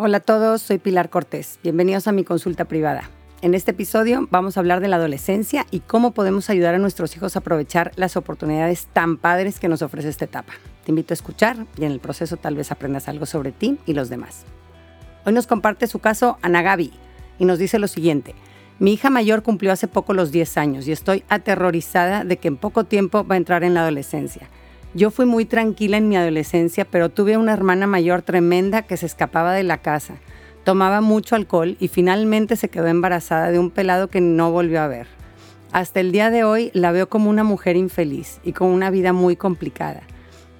Hola a todos, soy Pilar Cortés. Bienvenidos a mi consulta privada. En este episodio vamos a hablar de la adolescencia y cómo podemos ayudar a nuestros hijos a aprovechar las oportunidades tan padres que nos ofrece esta etapa. Te invito a escuchar y en el proceso tal vez aprendas algo sobre ti y los demás. Hoy nos comparte su caso Ana Gaby y nos dice lo siguiente. Mi hija mayor cumplió hace poco los 10 años y estoy aterrorizada de que en poco tiempo va a entrar en la adolescencia. Yo fui muy tranquila en mi adolescencia, pero tuve una hermana mayor tremenda que se escapaba de la casa. Tomaba mucho alcohol y finalmente se quedó embarazada de un pelado que no volvió a ver. Hasta el día de hoy la veo como una mujer infeliz y con una vida muy complicada.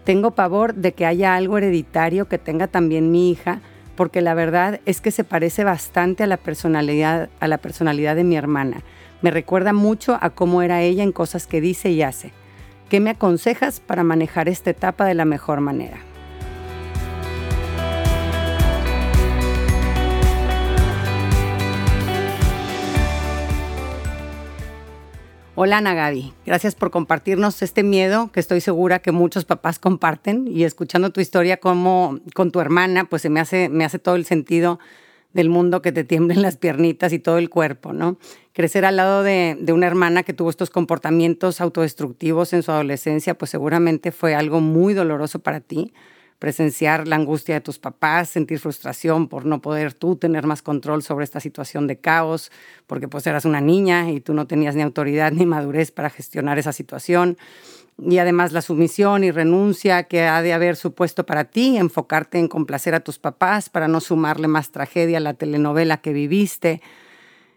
Tengo pavor de que haya algo hereditario que tenga también mi hija, porque la verdad es que se parece bastante a la personalidad, a la personalidad de mi hermana. Me recuerda mucho a cómo era ella en cosas que dice y hace. ¿Qué me aconsejas para manejar esta etapa de la mejor manera? Hola Ana gracias por compartirnos este miedo que estoy segura que muchos papás comparten y escuchando tu historia como con tu hermana, pues se me hace, me hace todo el sentido del mundo que te tiemblen las piernitas y todo el cuerpo, ¿no? Crecer al lado de, una hermana que tuvo estos comportamientos autodestructivos en su adolescencia, pues seguramente fue algo muy doloroso para ti. Presenciar la angustia de tus papás, sentir frustración por no poder tú tener más control sobre esta situación de caos, porque pues eras una niña y tú no tenías ni autoridad ni madurez para gestionar esa situación y además la sumisión y renuncia que ha de haber supuesto para ti, enfocarte en complacer a tus papás para no sumarle más tragedia a la telenovela que viviste.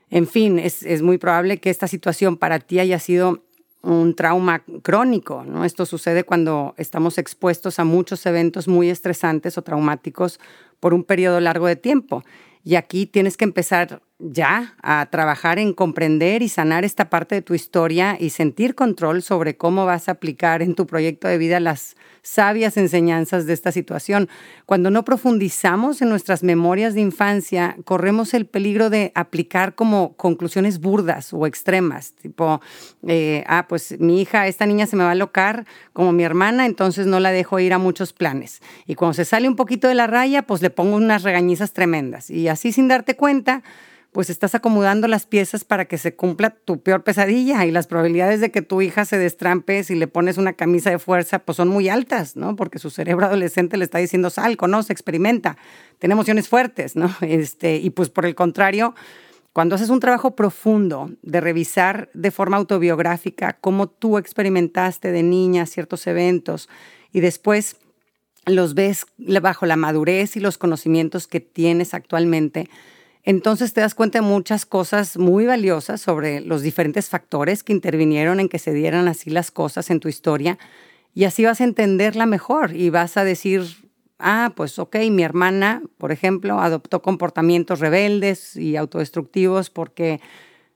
En fin, es, muy probable que esta situación para ti haya sido un trauma crónico, ¿no? Esto sucede cuando estamos expuestos a muchos eventos muy estresantes o traumáticos por un periodo largo de tiempo. Y aquí tienes que empezar ya a trabajar en comprender y sanar esta parte de tu historia y sentir control sobre cómo vas a aplicar en tu proyecto de vida las sabias enseñanzas de esta situación. Cuando no profundizamos en nuestras memorias de infancia, corremos el peligro de aplicar como conclusiones burdas o extremas, tipo, eh, ah, pues mi hija, esta niña se me va a alocar como mi hermana, entonces no la dejo ir a muchos planes. Y cuando se sale un poquito de la raya, pues le pongo unas regañizas tremendas. Y así sin darte cuenta, pues estás acomodando las piezas para que se cumpla tu peor pesadilla y las probabilidades de que tu hija se destrampe si le pones una camisa de fuerza, pues son muy altas, ¿no? Porque su cerebro adolescente le está diciendo, sal, conoce, experimenta, tiene emociones fuertes, ¿no? Este, y pues por el contrario, cuando haces un trabajo profundo de revisar de forma autobiográfica cómo tú experimentaste de niña ciertos eventos y después los ves bajo la madurez y los conocimientos que tienes actualmente, entonces te das cuenta de muchas cosas muy valiosas sobre los diferentes factores que intervinieron en que se dieran así las cosas en tu historia y así vas a entenderla mejor y vas a decir, ah, pues ok, mi hermana, por ejemplo, adoptó comportamientos rebeldes y autodestructivos porque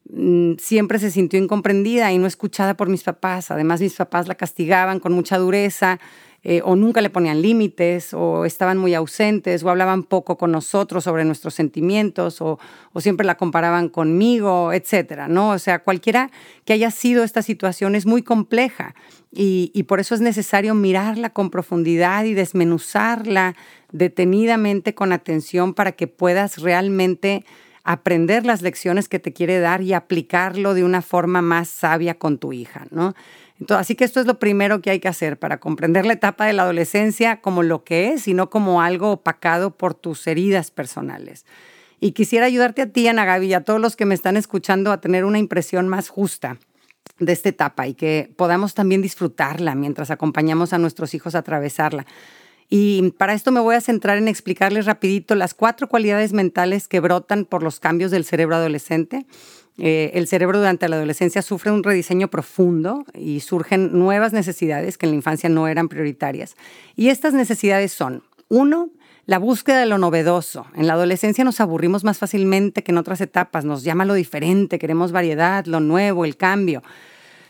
mm, siempre se sintió incomprendida y no escuchada por mis papás. Además, mis papás la castigaban con mucha dureza eh, o nunca le ponían límites, o estaban muy ausentes, o hablaban poco con nosotros sobre nuestros sentimientos, o, siempre la comparaban conmigo, etcétera, ¿no? O sea, cualquiera que haya sido esta situación es muy compleja y, y por eso es necesario mirarla con profundidad y desmenuzarla detenidamente con atención para que puedas realmente aprender las lecciones que te quiere dar y aplicarlo de una forma más sabia con tu hija, ¿no? Así que esto es lo primero que hay que hacer para comprender la etapa de la adolescencia como lo que es y no como algo opacado por tus heridas personales. Y quisiera ayudarte a ti, Ana Gaby, y a todos los que me están escuchando a tener una impresión más justa de esta etapa y que podamos también disfrutarla mientras acompañamos a nuestros hijos a atravesarla. Y para esto me voy a centrar en explicarles rapidito las cuatro cualidades mentales que brotan por los cambios del cerebro adolescente eh, el cerebro durante la adolescencia sufre un rediseño profundo y surgen nuevas necesidades que en la infancia no eran prioritarias. Y estas necesidades son, uno, la búsqueda de lo novedoso. En la adolescencia nos aburrimos más fácilmente que en otras etapas, nos llama lo diferente, queremos variedad, lo nuevo, el cambio.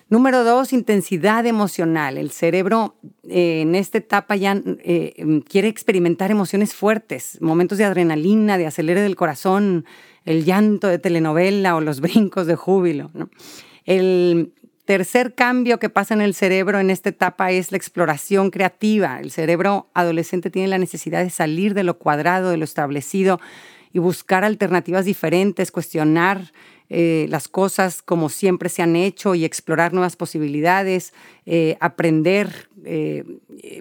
Número dos, intensidad emocional. El cerebro eh, en esta etapa ya eh, quiere experimentar emociones fuertes, momentos de adrenalina, de acelere del corazón, el llanto de telenovela o los brincos de júbilo. El, tercer cambio que pasa en el cerebro en esta etapa es la exploración creativa. El cerebro adolescente tiene la necesidad de salir de lo cuadrado, de lo establecido y buscar alternativas diferentes, cuestionar eh, las cosas como siempre se han hecho y explorar nuevas posibilidades, eh, aprender eh,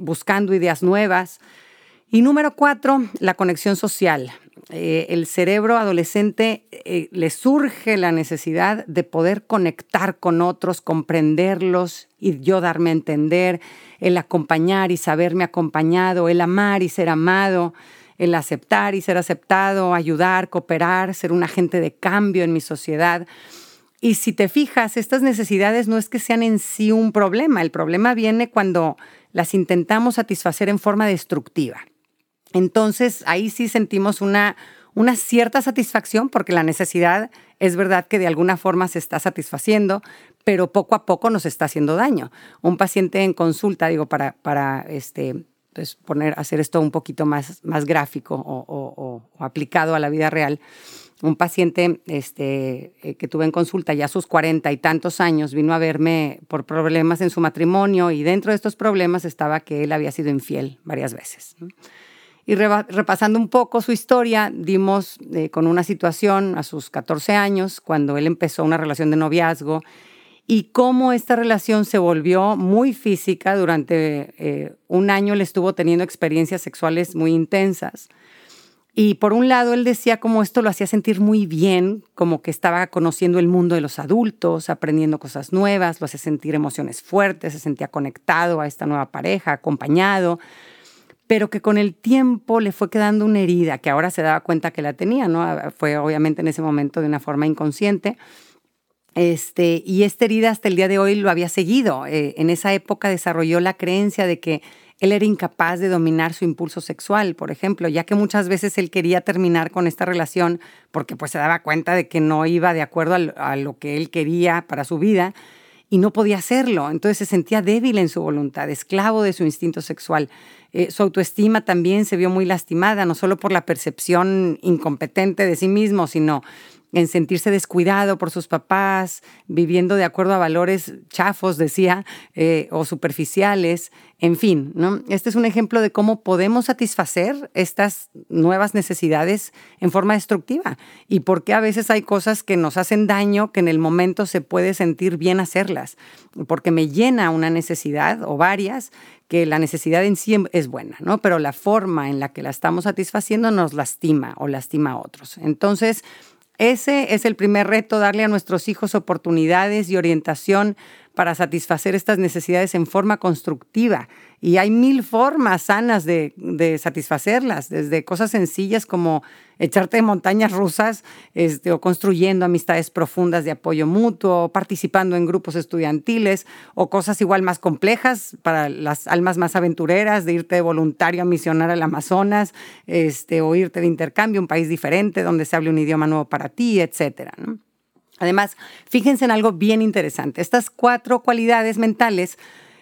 buscando ideas nuevas. Y número cuatro, la conexión social. El cerebro adolescente le surge la necesidad de poder conectar con otros, comprenderlos y yo darme a entender, el acompañar y saberme acompañado, el amar y ser amado el aceptar y ser aceptado, ayudar, cooperar, ser un agente de cambio en mi sociedad. Y si te fijas, estas necesidades no es que sean en sí un problema, el problema viene cuando las intentamos satisfacer en forma destructiva. Entonces ahí sí sentimos una, una cierta satisfacción porque la necesidad es verdad que de alguna forma se está satisfaciendo, pero poco a poco nos está haciendo daño. Un paciente en consulta, digo, para, para este, pues, poner, hacer esto un poquito más, más gráfico o, aplicado a la vida real. Un paciente este, eh, que tuve en consulta ya sus cuarenta y tantos años vino a verme por problemas en su matrimonio y dentro de estos problemas estaba que él había sido infiel varias veces. Y repasando un poco su historia, dimos eh, con una situación a sus 14 años, cuando él empezó una relación de noviazgo y cómo esta relación se volvió muy física. Durante eh, un año le estuvo teniendo experiencias sexuales muy intensas. Y por un lado, él decía cómo esto lo hacía sentir muy bien, como que estaba conociendo el mundo de los adultos, aprendiendo cosas nuevas, lo hacía sentir emociones fuertes, se sentía conectado a esta nueva pareja, acompañado, pero que con el tiempo le fue quedando una herida, que ahora se daba cuenta que la tenía, ¿no? Fue obviamente en ese momento de una forma inconsciente, este, y esta herida hasta el día de hoy lo había seguido. Eh, en esa época desarrolló la creencia de que él era incapaz de dominar su impulso sexual, por ejemplo, ya que muchas veces él quería terminar con esta relación porque pues se daba cuenta de que no iba de acuerdo a lo que él quería para su vida y no podía hacerlo. Entonces se sentía débil en su voluntad, esclavo de su instinto sexual. Eh, su autoestima también se vio muy lastimada, no solo por la percepción incompetente de sí mismo, sino en sentirse descuidado por sus papás, viviendo de acuerdo a valores chafos, decía, eh, o superficiales, en fin, ¿no? Este es un ejemplo de cómo podemos satisfacer estas nuevas necesidades en forma destructiva y por qué a veces hay cosas que nos hacen daño que en el momento se puede sentir bien hacerlas, porque me llena una necesidad o varias que la necesidad en sí es buena, ¿no? Pero la forma en la que la estamos satisfaciendo nos lastima o lastima a otros. Entonces, ese es el primer reto, darle a nuestros hijos oportunidades y orientación para satisfacer estas necesidades en forma constructiva. Y hay mil formas sanas de, satisfacerlas, desde cosas sencillas como echarte de montañas rusas este, o construyendo amistades profundas de apoyo mutuo, participando en grupos estudiantiles o cosas igual más complejas para las almas más aventureras, de irte de voluntario a misionar al Amazonas este, o irte de intercambio a un país diferente donde se hable un idioma nuevo para ti, etcétera. Además, fíjense en algo bien interesante. Estas cuatro cualidades mentales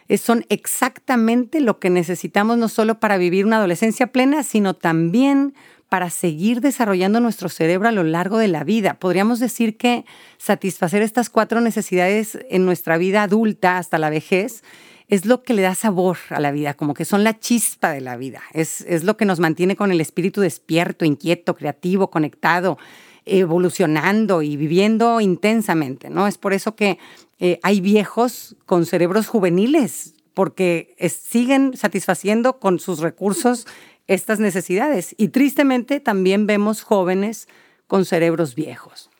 eh, son exactamente lo que necesitamos no solo para vivir una adolescencia plena, sino también para seguir desarrollando nuestro cerebro a lo largo de la vida. Podríamos decir que satisfacer estas cuatro necesidades en nuestra vida adulta hasta la vejez es lo que le da sabor a la vida, como que son la chispa de la vida, es, es lo que nos mantiene con el espíritu despierto, inquieto, creativo, conectado, evolucionando y viviendo intensamente, ¿no? Es por eso que eh, hay viejos con cerebros juveniles, porque siguen satisfaciendo con sus recursos estas necesidades. Y tristemente también vemos jóvenes con cerebros viejos.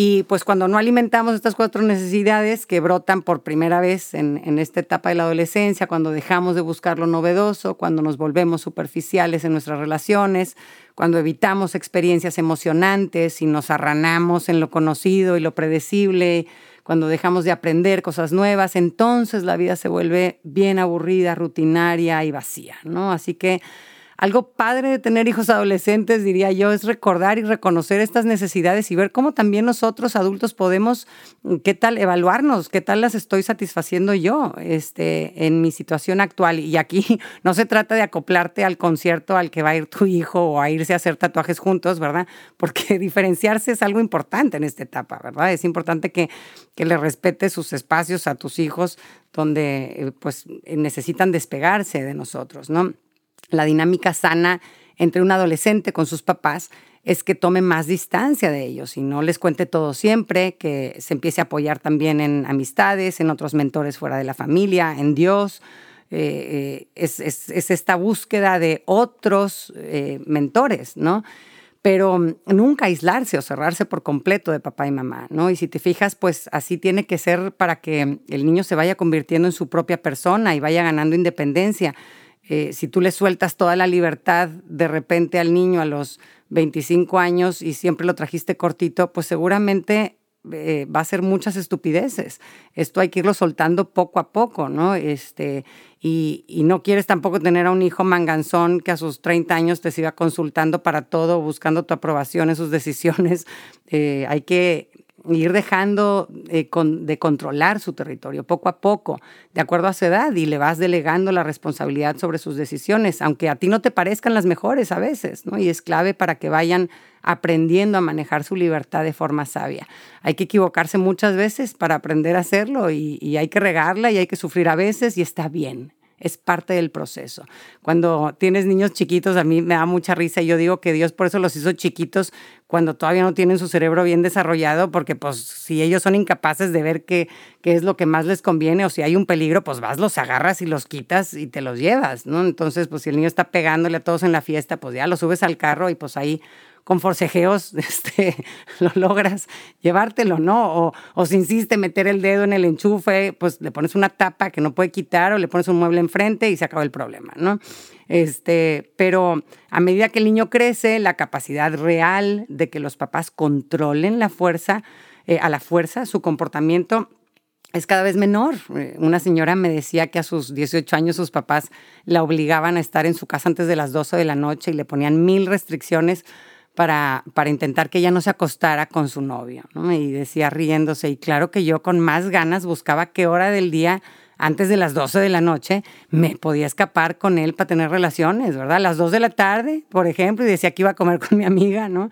Y pues cuando no alimentamos estas cuatro necesidades que brotan por primera vez en, en, esta etapa de la adolescencia, cuando dejamos de buscar lo novedoso, cuando nos volvemos superficiales en nuestras relaciones, cuando evitamos experiencias emocionantes y nos arranamos en lo conocido y lo predecible, cuando dejamos de aprender cosas nuevas, entonces la vida se vuelve bien aburrida, rutinaria y vacía, ¿no? Así que algo padre de tener hijos adolescentes, diría yo, es recordar y reconocer estas necesidades y ver cómo también nosotros adultos podemos, qué tal evaluarnos, qué tal las estoy satisfaciendo yo este, en mi situación actual. Y aquí no se trata de acoplarte al concierto al que va a ir tu hijo o a irse a hacer tatuajes juntos, ¿verdad? Porque diferenciarse es algo importante en esta etapa, ¿verdad? Es importante que, que le respetes sus espacios a tus hijos donde eh, pues necesitan despegarse de nosotros, ¿no? La dinámica sana entre un adolescente con sus papás es que tome más distancia de ellos y no les cuente todo siempre, que se empiece a apoyar también en amistades, en otros mentores fuera de la familia, en Dios. Eh, eh, es, esta búsqueda de otros eh, mentores, ¿no? Pero nunca aislarse o cerrarse por completo de papá y mamá, ¿no? Y si te fijas, pues así tiene que ser para que el niño se vaya convirtiendo en su propia persona y vaya ganando independencia eh, si tú le sueltas toda la libertad de repente al niño a los 25 años y siempre lo trajiste cortito, pues seguramente eh, va a ser muchas estupideces. Esto hay que irlo soltando poco a poco, ¿no? Este, y, no quieres tampoco tener a un hijo manganzón que a sus 30 años te siga consultando para todo, buscando tu aprobación en sus decisiones. Eh, hay que ir dejando eh, de controlar su territorio poco a poco, de acuerdo a su edad, y le vas delegando la responsabilidad sobre sus decisiones, aunque a ti no te parezcan las mejores a veces, ¿no? Y es clave para que vayan aprendiendo a manejar su libertad de forma sabia. Hay que equivocarse muchas veces para aprender a hacerlo y, y hay que regarla y hay que sufrir a veces y está bien, es parte del proceso. Cuando tienes niños chiquitos, a mí me da mucha risa y yo digo que Dios por eso los hizo chiquitos cuando todavía no tienen su cerebro bien desarrollado, porque pues si ellos son incapaces de ver qué, qué es lo que más les conviene o si hay un peligro, pues vas, los agarras y los quitas y te los llevas, ¿no? Entonces, pues si el niño está pegándole a todos en la fiesta, pues ya lo subes al carro y pues ahí con forcejeos este, lo logras llevártelo, ¿no? O, o si insiste meter el dedo en el enchufe, pues le pones una tapa que no puede quitar o le pones un mueble enfrente y se acaba el problema, ¿no? Este, pero a medida que el niño crece, la capacidad real de que los papás controlen la fuerza, eh, a la fuerza, su comportamiento es cada vez menor. Eh, una señora me decía que a sus 18 años sus papás la obligaban a estar en su casa antes de las 12 de la noche y le ponían mil restricciones para, para intentar que ella no se acostara con su novio. ¿no? Y decía riéndose, y claro que yo con más ganas buscaba qué hora del día antes de las 12 de la noche me podía escapar con él para tener relaciones, ¿verdad? Las 2 de la tarde, por ejemplo, y decía que iba a comer con mi amiga, ¿no?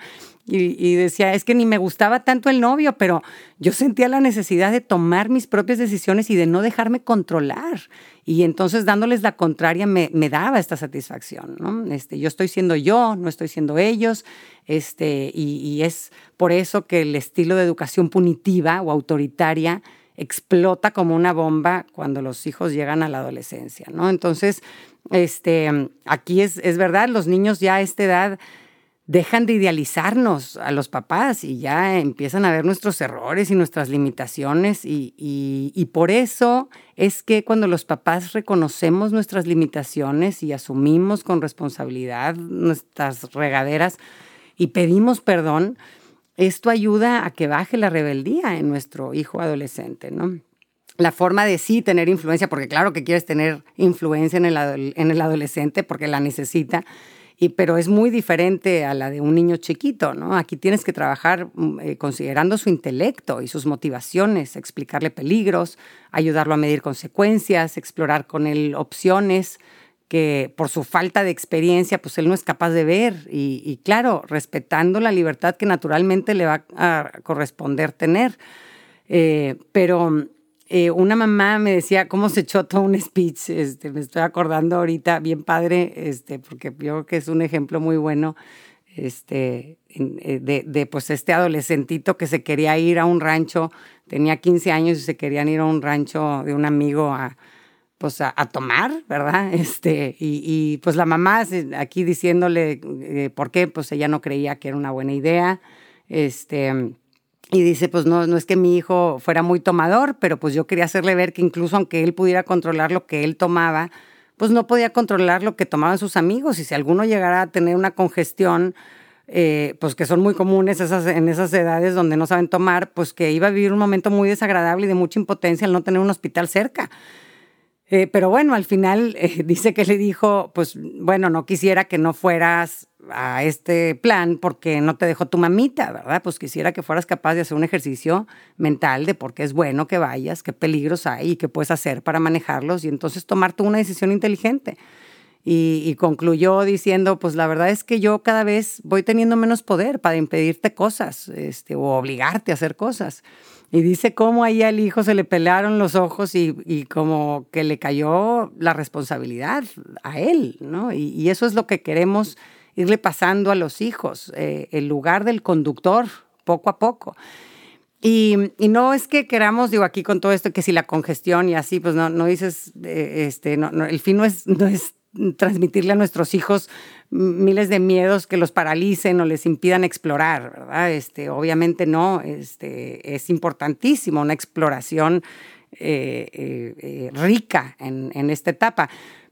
Y, decía, es que ni me gustaba tanto el novio, pero yo sentía la necesidad de tomar mis propias decisiones y de no dejarme controlar. Y entonces dándoles la contraria me, me daba esta satisfacción, ¿no? Este, yo estoy siendo yo, no estoy siendo ellos, este, y, y es por eso que el estilo de educación punitiva o autoritaria explota como una bomba cuando los hijos llegan a la adolescencia, ¿no? Entonces, este, aquí es, es verdad, los niños ya a esta edad dejan de idealizarnos a los papás y ya empiezan a ver nuestros errores y nuestras limitaciones y, y, por eso es que cuando los papás reconocemos nuestras limitaciones y asumimos con responsabilidad nuestras regaderas y pedimos perdón, esto ayuda a que baje la rebeldía en nuestro hijo adolescente, ¿no? La forma de sí tener influencia, porque claro que quieres tener influencia en el, en el adolescente porque la necesita, y, pero es muy diferente a la de un niño chiquito, ¿no? Aquí tienes que trabajar mm, eh, considerando su intelecto y sus motivaciones, explicarle peligros, ayudarlo a medir consecuencias, explorar con él opciones que por su falta de experiencia, pues él no es capaz de ver. Y, claro, respetando la libertad que naturalmente le va a corresponder tener. Eh, pero eh, una mamá me decía cómo se echó todo un speech, este, me estoy acordando ahorita, bien padre, este, porque yo creo que es un ejemplo muy bueno este, eh, de, pues este adolescentito que se quería ir a un rancho, tenía 15 años y se querían ir a un rancho de un amigo a, pues a, tomar, ¿verdad? Este, y, y, pues la mamá aquí diciéndole eh, por qué, pues ella no creía que era una buena idea, este y dice, pues no, no es que mi hijo fuera muy tomador, pero pues yo quería hacerle ver que incluso aunque él pudiera controlar lo que él tomaba, pues no podía controlar lo que tomaban sus amigos. Y si alguno llegara a tener una congestión, eh, pues que son muy comunes esas, en esas edades donde no saben tomar, pues que iba a vivir un momento muy desagradable y de mucha impotencia al no tener un hospital cerca. Eh, pero bueno, al final eh, dice que le dijo, pues bueno, no quisiera que no fueras a este plan porque no te dejó tu mamita, ¿verdad? Pues quisiera que fueras capaz de hacer un ejercicio mental de por qué es bueno que vayas, qué peligros hay y qué puedes hacer para manejarlos y entonces tomar tú una decisión inteligente. Y, y, concluyó diciendo, pues la verdad es que yo cada vez voy teniendo menos poder para impedirte cosas este, o obligarte a hacer cosas. Y dice cómo ahí al hijo se le pelearon los ojos y, como que le cayó la responsabilidad a él, ¿no? Y, eso es lo que queremos irle pasando a los hijos, eh, el lugar del conductor, poco a poco. Y, no es que queramos, digo, aquí con todo esto, que si la congestión y así, pues no, no dices, eh, este, no, el fin no es, no es transmitirle a nuestros hijos miles de miedos que los paralicen o les impidan explorar, ¿verdad? Este, obviamente no, este, es importantísimo una exploración eh, eh, eh, rica en, esta etapa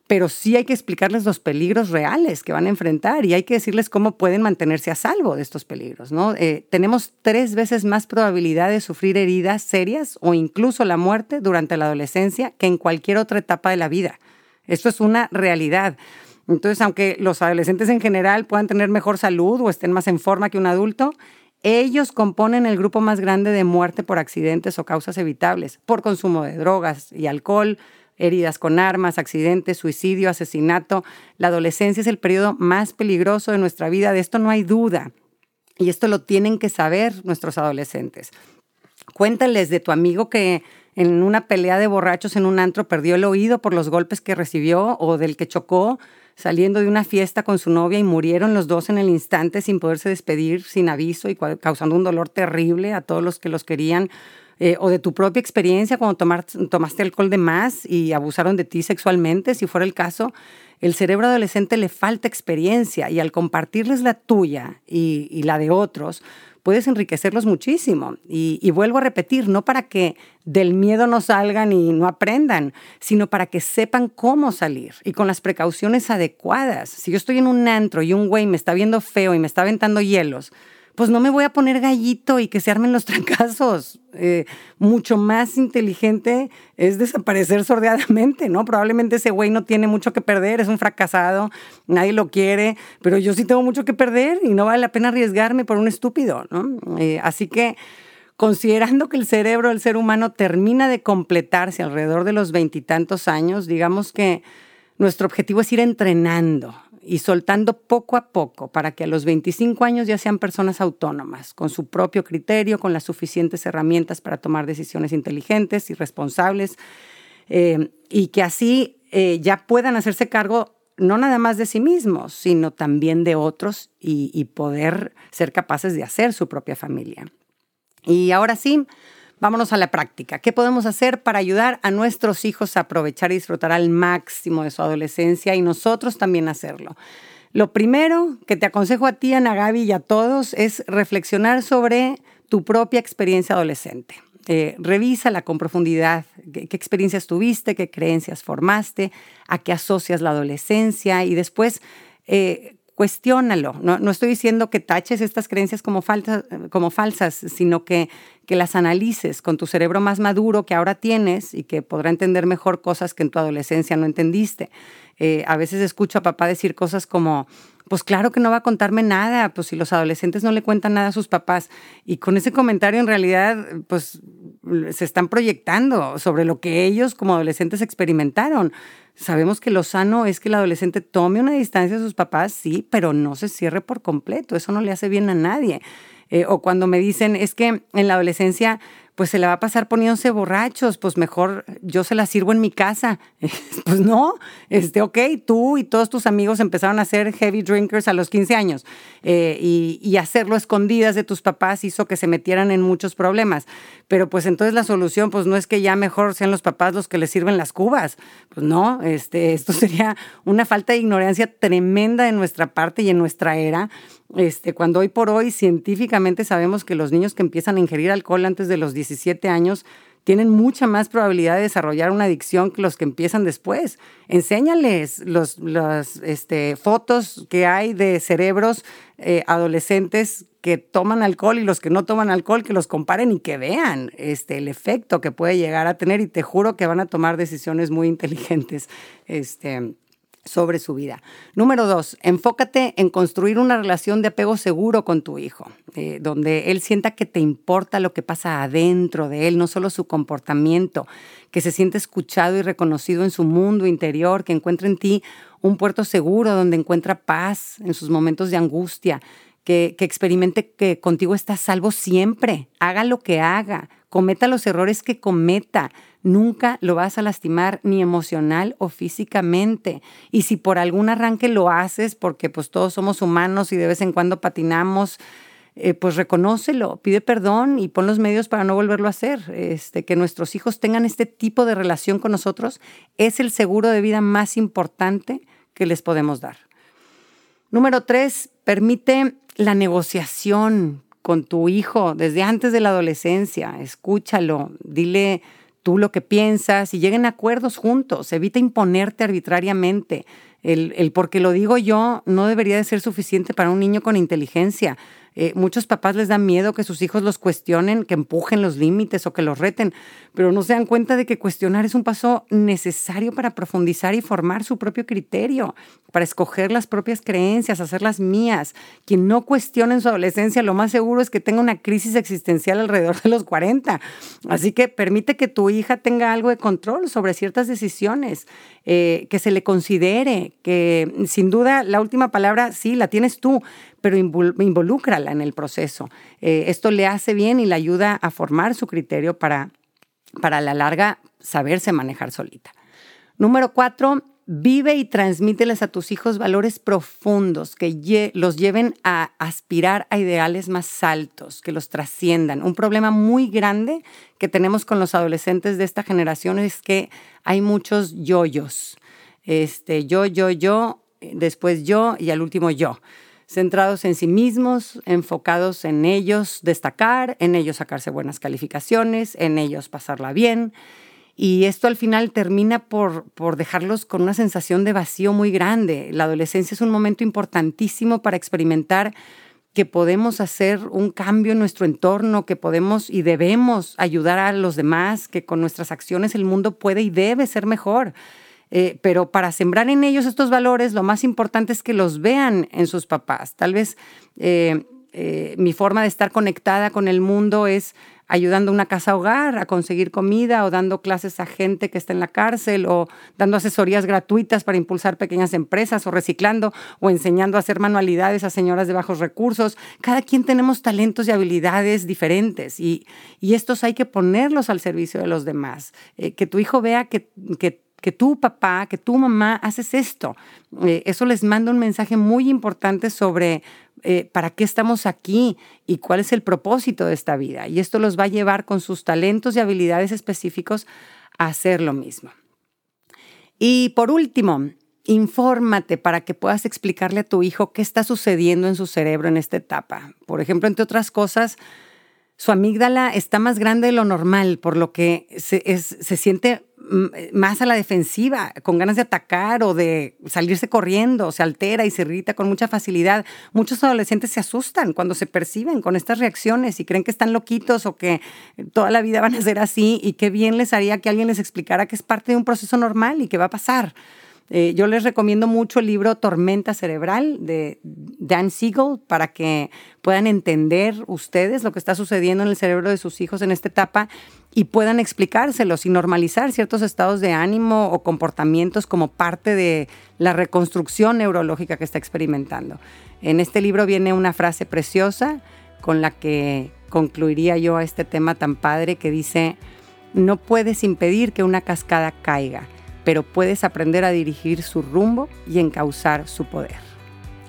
pero sí hay que explicarles los peligros reales que van a enfrentar y hay que decirles cómo pueden mantenerse a salvo de estos peligros. ¿no? tenemos tres veces más probabilidad de sufrir heridas serias o incluso la muerte durante la adolescencia que en cualquier otra etapa de la vida. Esto es una realidad. Entonces, aunque los adolescentes en general puedan tener mejor salud o estén más en forma que un adulto, ellos componen el grupo más grande de muerte por accidentes o causas evitables, por consumo de drogas y alcohol, heridas con armas, accidentes, suicidio, asesinato. La adolescencia es el periodo más peligroso de nuestra vida, de esto no hay duda. Y esto lo tienen que saber nuestros adolescentes. Cuéntales de tu amigo que en una pelea de borrachos en un antro perdió el oído por los golpes que recibió o del que chocó saliendo de una fiesta con su novia y murieron los dos en el instante sin poderse despedir, sin aviso y causando un dolor terrible a todos los que los querían. Eh, o de tu propia experiencia cuando tomaste alcohol de más y abusaron de ti sexualmente, si fuera el caso, el cerebro adolescente le falta experiencia y al compartirles la tuya y la de otros, puedes enriquecerlos muchísimo. Y, vuelvo a repetir, no para que del miedo no salgan y no aprendan, sino para que sepan cómo salir y con las precauciones adecuadas. Si yo estoy en un antro y un güey me está viendo feo y me está aventando hielos, pues no me voy a poner gallito y que se armen los trancazos. Eh, mucho más inteligente es desaparecer sordeadamente, ¿no? Probablemente ese güey no tiene mucho que perder, es un fracasado, nadie lo quiere, pero yo sí tengo mucho que perder y no vale la pena arriesgarme por un estúpido, ¿no? Eh, así que considerando que el cerebro del ser humano termina de completarse alrededor de los veintitantos años, digamos que nuestro objetivo es ir entrenando y soltando poco a poco para que a los 25 años ya sean personas autónomas, con su propio criterio, con las suficientes herramientas para tomar decisiones inteligentes y responsables, eh, y que así eh, ya puedan hacerse cargo no nada más de sí mismos, sino también de otros y, y poder ser capaces de hacer su propia familia. Y ahora sí, Vámonos a la práctica. ¿Qué podemos hacer para ayudar a nuestros hijos a aprovechar y disfrutar al máximo de su adolescencia y nosotros también hacerlo? Lo primero que te aconsejo a ti, Ana Gaby, y a todos es reflexionar sobre tu propia experiencia adolescente. Eh, revísala con profundidad. ¿Qué, experiencias tuviste? ¿Qué creencias formaste? ¿A qué asocias la adolescencia? Y después eh, cuestiónalo. No, no, estoy diciendo que taches estas creencias como, falsas, sino que, que las analices con tu cerebro más maduro que ahora tienes y que podrá entender mejor cosas que en tu adolescencia no entendiste. Eh, a veces escucho a papá decir cosas como, pues claro que no va a contarme nada, pues si los adolescentes no le cuentan nada a sus papás. Y con ese comentario en realidad, pues se están proyectando sobre lo que ellos como adolescentes experimentaron. Sabemos que lo sano es que el adolescente tome una distancia de sus papás, sí, pero no se cierre por completo. Eso no le hace bien a nadie. Eh, o cuando me dicen, es que en la adolescencia pues se la va a pasar poniéndose borrachos, pues mejor yo se la sirvo en mi casa. pues no, este, ok, tú y todos tus amigos empezaron a ser heavy drinkers a los 15 años eh, y, y, hacerlo escondidas de tus papás hizo que se metieran en muchos problemas. Pero pues entonces la solución pues no es que ya mejor sean los papás los que les sirven las cubas. Pues no, este, esto sería una falta de ignorancia tremenda de nuestra parte y en nuestra era este, cuando hoy por hoy científicamente sabemos que los niños que empiezan a ingerir alcohol antes de los 17 años tienen mucha más probabilidad de desarrollar una adicción que los que empiezan después. Enséñales los, las este, fotos que hay de cerebros eh, adolescentes que toman alcohol y los que no toman alcohol, que los comparen y que vean este, el efecto que puede llegar a tener y te juro que van a tomar decisiones muy inteligentes. Este, sobre su vida. Número dos, enfócate en construir una relación de apego seguro con tu hijo, eh, donde él sienta que te importa lo que pasa adentro de él, no solo su comportamiento, que se siente escuchado y reconocido en su mundo interior, que encuentre en ti un puerto seguro donde encuentra paz en sus momentos de angustia, que, que experimente que contigo está salvo siempre, haga lo que haga, cometa los errores que cometa, nunca lo vas a lastimar ni emocional o físicamente. Y si por algún arranque lo haces, porque pues todos somos humanos y de vez en cuando patinamos, eh, pues reconócelo, pide perdón y pon los medios para no volverlo a hacer. Este, que nuestros hijos tengan este tipo de relación con nosotros es el seguro de vida más importante que les podemos dar. Número tres, permite la negociación con tu hijo desde antes de la adolescencia. Escúchalo, dile tú lo que piensas y lleguen a acuerdos juntos. Evita imponerte arbitrariamente. El, el porque lo digo yo no debería de ser suficiente para un niño con inteligencia. Eh, muchos papás les da miedo que sus hijos los cuestionen, que empujen los límites o que los reten, pero no se dan cuenta de que cuestionar es un paso necesario para profundizar y formar su propio criterio, para escoger las propias creencias, hacerlas mías. Quien no cuestiona en su adolescencia, lo más seguro es que tenga una crisis existencial alrededor de los 40. Así que permite que tu hija tenga algo de control sobre ciertas decisiones, eh, que se le considere, que sin duda la última palabra sí la tienes tú, pero involúcrala en el proceso. Eh, esto le hace bien y le ayuda a formar su criterio para, para la larga saberse manejar solita. Número cuatro, vive y transmíteles a tus hijos valores profundos que los lleven a aspirar a ideales más altos, que los trasciendan. Un problema muy grande que tenemos con los adolescentes de esta generación es que hay muchos yoyos. Este, yo, yo, yo, después yo y al último yo centrados en sí mismos, enfocados en ellos destacar, en ellos sacarse buenas calificaciones, en ellos pasarla bien. Y esto al final termina por, por dejarlos con una sensación de vacío muy grande. La adolescencia es un momento importantísimo para experimentar que podemos hacer un cambio en nuestro entorno, que podemos y debemos ayudar a los demás, que con nuestras acciones el mundo puede y debe ser mejor. Eh, pero para sembrar en ellos estos valores, lo más importante es que los vean en sus papás. Tal vez eh, eh, mi forma de estar conectada con el mundo es ayudando a una casa hogar a conseguir comida o dando clases a gente que está en la cárcel o dando asesorías gratuitas para impulsar pequeñas empresas o reciclando o enseñando a hacer manualidades a señoras de bajos recursos. Cada quien tenemos talentos y habilidades diferentes y, estos hay que ponerlos al servicio de los demás. que tu hijo vea que, que que tu papá, que tu mamá haces esto. Eh, eso les manda un mensaje muy importante sobre eh, para qué estamos aquí y cuál es el propósito de esta vida. Y esto los va a llevar con sus talentos y habilidades específicos a hacer lo mismo. Y por último, infórmate para que puedas explicarle a tu hijo qué está sucediendo en su cerebro en esta etapa. Por ejemplo, entre otras cosas, su amígdala está más grande de lo normal, por lo que se, se siente más a la defensiva, con ganas de atacar o de salirse corriendo, se altera y se irrita con mucha facilidad. Muchos adolescentes se asustan cuando se perciben con estas reacciones y creen que están loquitos o que toda la vida van a ser así y qué bien les haría que alguien les explicara que es parte de un proceso normal y que va a pasar. Eh, yo les recomiendo mucho el libro Tormenta Cerebral de Dan Siegel para que puedan entender ustedes lo que está sucediendo en el cerebro de sus hijos en esta etapa y puedan explicárselos y normalizar ciertos estados de ánimo o comportamientos como parte de la reconstrucción neurológica que está experimentando. En este libro viene una frase preciosa con la que concluiría yo a este tema tan padre que dice, no puedes impedir que una cascada caiga pero puedes aprender a dirigir su rumbo y encauzar su poder.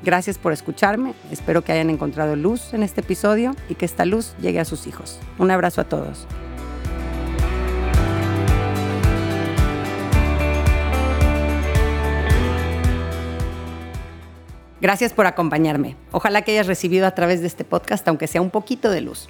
Gracias por escucharme, espero que hayan encontrado luz en este episodio y que esta luz llegue a sus hijos. Un abrazo a todos. Gracias por acompañarme. Ojalá que hayas recibido a través de este podcast, aunque sea un poquito de luz.